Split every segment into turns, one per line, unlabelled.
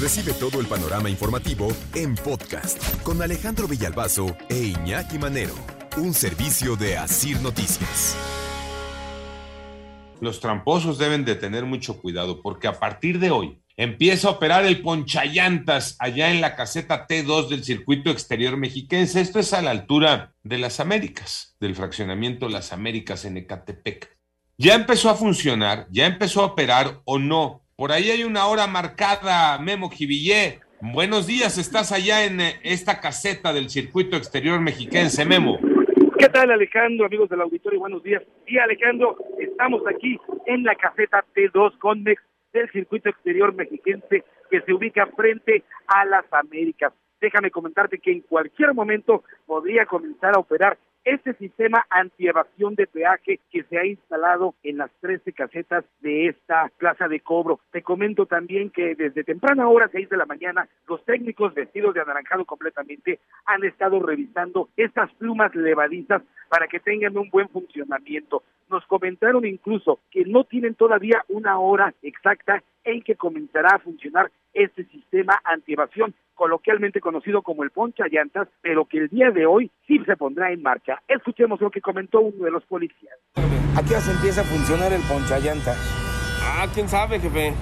Recibe todo el panorama informativo en podcast con Alejandro Villalbazo e Iñaki Manero, un servicio de Asir Noticias.
Los tramposos deben de tener mucho cuidado porque a partir de hoy empieza a operar el ponchallantas allá en la caseta T2 del circuito exterior mexiquense. Esto es a la altura de las Américas, del fraccionamiento Las Américas en Ecatepec. Ya empezó a funcionar, ya empezó a operar o no. Por ahí hay una hora marcada, Memo Jivillé. Buenos días, estás allá en eh, esta caseta del circuito exterior mexiquense, Memo.
¿Qué tal Alejandro, amigos del auditorio? Buenos días. Sí, Alejandro, estamos aquí en la caseta T2 Conmex del circuito exterior mexiquense que se ubica frente a las Américas. Déjame comentarte que en cualquier momento podría comenzar a operar este sistema antievasión de peaje que se ha instalado en las 13 casetas de esta plaza de cobro. Te comento también que desde temprana hora, 6 de la mañana, los técnicos vestidos de anaranjado completamente han estado revisando estas plumas levadizas para que tengan un buen funcionamiento. Nos comentaron incluso que no tienen todavía una hora exacta en que comenzará a funcionar este sistema antievasión, coloquialmente conocido como el poncha llantas, pero que el día de hoy sí se pondrá en marcha. Escuchemos lo que comentó uno de los policías.
¿A qué hora se empieza a funcionar el poncha llantas?
Ah, quién sabe, jefe.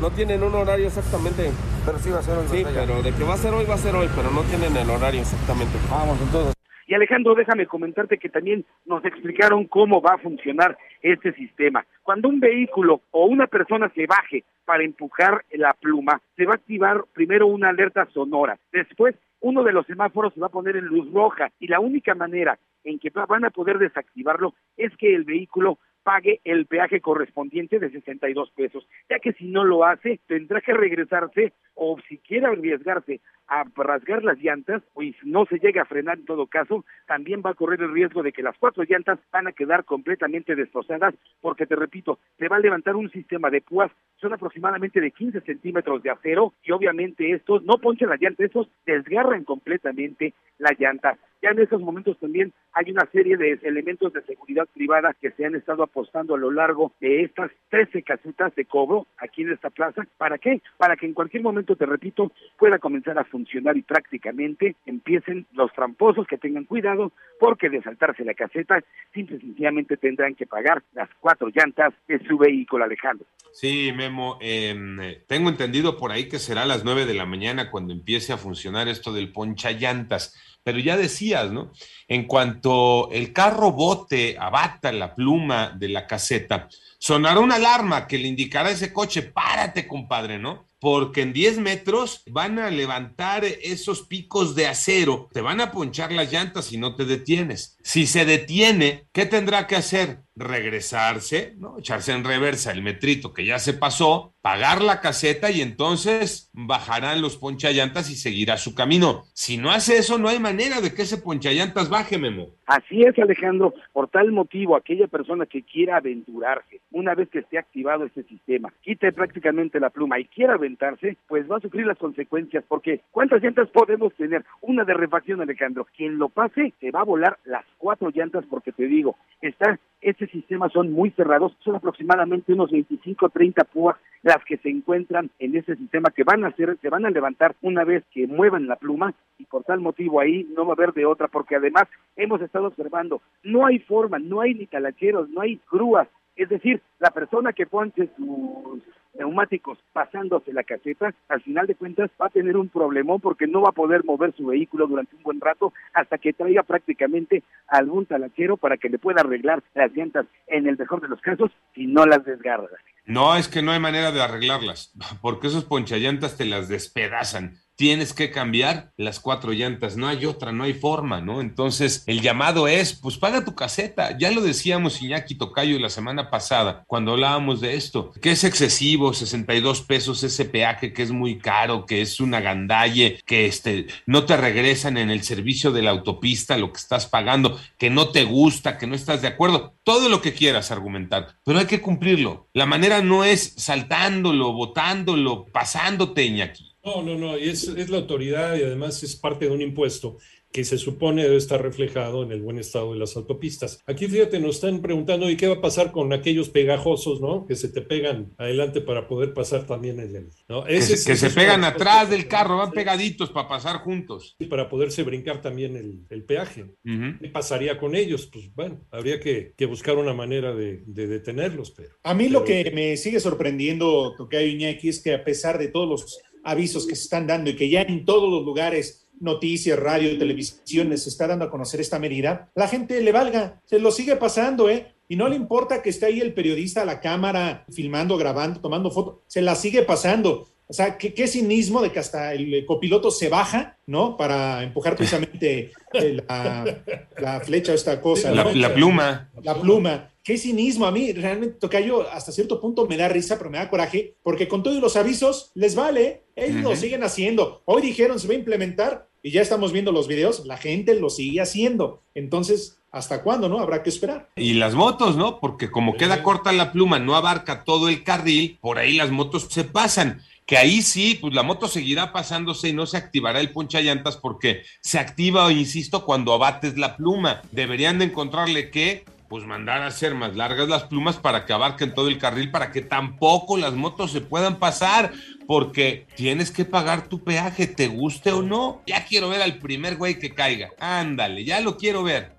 No tienen un horario exactamente.
Pero sí va a ser hoy.
Sí, pero de que va a ser hoy, va a ser hoy, pero no tienen el horario exactamente.
Vamos entonces.
Y Alejandro, déjame comentarte que también nos explicaron cómo va a funcionar este sistema. Cuando un vehículo o una persona se baje para empujar la pluma, se va a activar primero una alerta sonora. Después, uno de los semáforos se va a poner en luz roja y la única manera en que van a poder desactivarlo es que el vehículo pague el peaje correspondiente de 62 pesos, ya que si no lo hace, tendrá que regresarse o si quiere arriesgarse a rasgar las llantas, o si no se llega a frenar en todo caso, también va a correr el riesgo de que las cuatro llantas van a quedar completamente destrozadas, porque te repito, se va a levantar un sistema de púas, son aproximadamente de 15 centímetros de acero, y obviamente estos no ponchan las llantas, estos desgarran completamente la llanta. Ya en estos momentos también hay una serie de elementos de seguridad privada que se han estado apostando a lo largo de estas 13 casetas de cobro aquí en esta plaza. ¿Para qué? Para que en cualquier momento, te repito, pueda comenzar a funcionar y prácticamente empiecen los tramposos que tengan cuidado porque de saltarse la caseta, simple y sencillamente tendrán que pagar las cuatro llantas de su vehículo, Alejandro.
Sí, Memo, eh, tengo entendido por ahí que será a las 9 de la mañana cuando empiece a funcionar esto del poncha llantas pero ya decías, ¿no? En cuanto el carro bote, abata la pluma de la caseta, sonará una alarma que le indicará a ese coche, párate, compadre, ¿no? Porque en 10 metros van a levantar esos picos de acero, te van a ponchar las llantas si no te detienes. Si se detiene, ¿qué tendrá que hacer? Regresarse, ¿no? Echarse en reversa el metrito que ya se pasó, pagar la caseta y entonces bajarán los ponchallantas y seguirá su camino. Si no hace eso, no hay manera de que ese ponchallantas baje, Memo.
Así es, Alejandro. Por tal motivo, aquella persona que quiera aventurarse, una vez que esté activado este sistema, quite prácticamente la pluma y quiera aventarse, pues va a sufrir las consecuencias, porque ¿cuántas llantas podemos tener? Una de refacción, Alejandro. Quien lo pase, se va a volar las cuatro llantas, porque te digo, está este sistema son muy cerrados, son aproximadamente unos 25 30 púas las que se encuentran en ese sistema que van a hacer, se van a levantar una vez que muevan la pluma y por tal motivo ahí no va a haber de otra porque además hemos estado observando, no hay forma, no hay ni talacheros, no hay grúas, es decir, la persona que ponche sus neumáticos pasándose la caseta, al final de cuentas va a tener un problemón porque no va a poder mover su vehículo durante un buen rato hasta que traiga prácticamente algún talachero para que le pueda arreglar las llantas en el mejor de los casos y no las desgarra.
No, es que no hay manera de arreglarlas, porque esos ponchallantas te las despedazan tienes que cambiar las cuatro llantas, no hay otra, no hay forma, ¿no? Entonces, el llamado es, pues paga tu caseta, ya lo decíamos Iñaki Tocayo la semana pasada, cuando hablábamos de esto, que es excesivo, 62 pesos ese peaje, que es muy caro, que es una gandalle, que este, no te regresan en el servicio de la autopista lo que estás pagando, que no te gusta, que no estás de acuerdo, todo lo que quieras argumentar, pero hay que cumplirlo. La manera no es saltándolo, botándolo, pasándote, Iñaki.
No, no, no, es, es la autoridad y además es parte de un impuesto que se supone debe estar reflejado en el buen estado de las autopistas. Aquí fíjate, nos están preguntando, ¿y qué va a pasar con aquellos pegajosos, ¿no? Que se te pegan adelante para poder pasar también en el... ¿no?
que, se, pegan atrás del carro, van pegaditos para pasar juntos.
Y para poderse brincar también el, peaje. ¿Qué pasaría con ellos? Pues bueno, habría que, buscar una manera de, detenerlos. Pero,
a mí lo que me sigue sorprendiendo, Tocayo Iñaki, es que a pesar de todos los avisos que se están dando y que ya en todos los lugares noticias, radio, televisión, se está dando a conocer esta medida, la gente le valga, se lo sigue pasando, ¿eh? Y no le importa que esté ahí el periodista a la cámara, filmando, grabando, tomando fotos, se la sigue pasando. O sea, qué, qué cinismo de que hasta el copiloto se baja, ¿no? Para empujar precisamente la, la flecha, esta cosa.
La, la pluma.
La pluma qué cinismo. A mí realmente Tocayo hasta cierto punto me da risa, pero me da coraje, porque con todos los avisos les vale, ellos lo siguen haciendo. Hoy dijeron se va a implementar y ya estamos viendo los videos, la gente lo sigue haciendo. Entonces, ¿hasta cuándo, no? Habrá que esperar.
Y las motos, ¿no? Porque como queda corta la pluma, no abarca todo el carril, por ahí las motos se pasan que ahí sí, pues la moto seguirá pasándose y no se activará el poncha llantas porque se activa, insisto, cuando abates la pluma. Deberían de encontrarle que pues mandar a hacer más largas las plumas para que abarquen todo el carril, para que tampoco las motos se puedan pasar, porque tienes que pagar tu peaje, te guste o no. Ya quiero ver al primer güey que caiga. Ándale, ya lo quiero ver.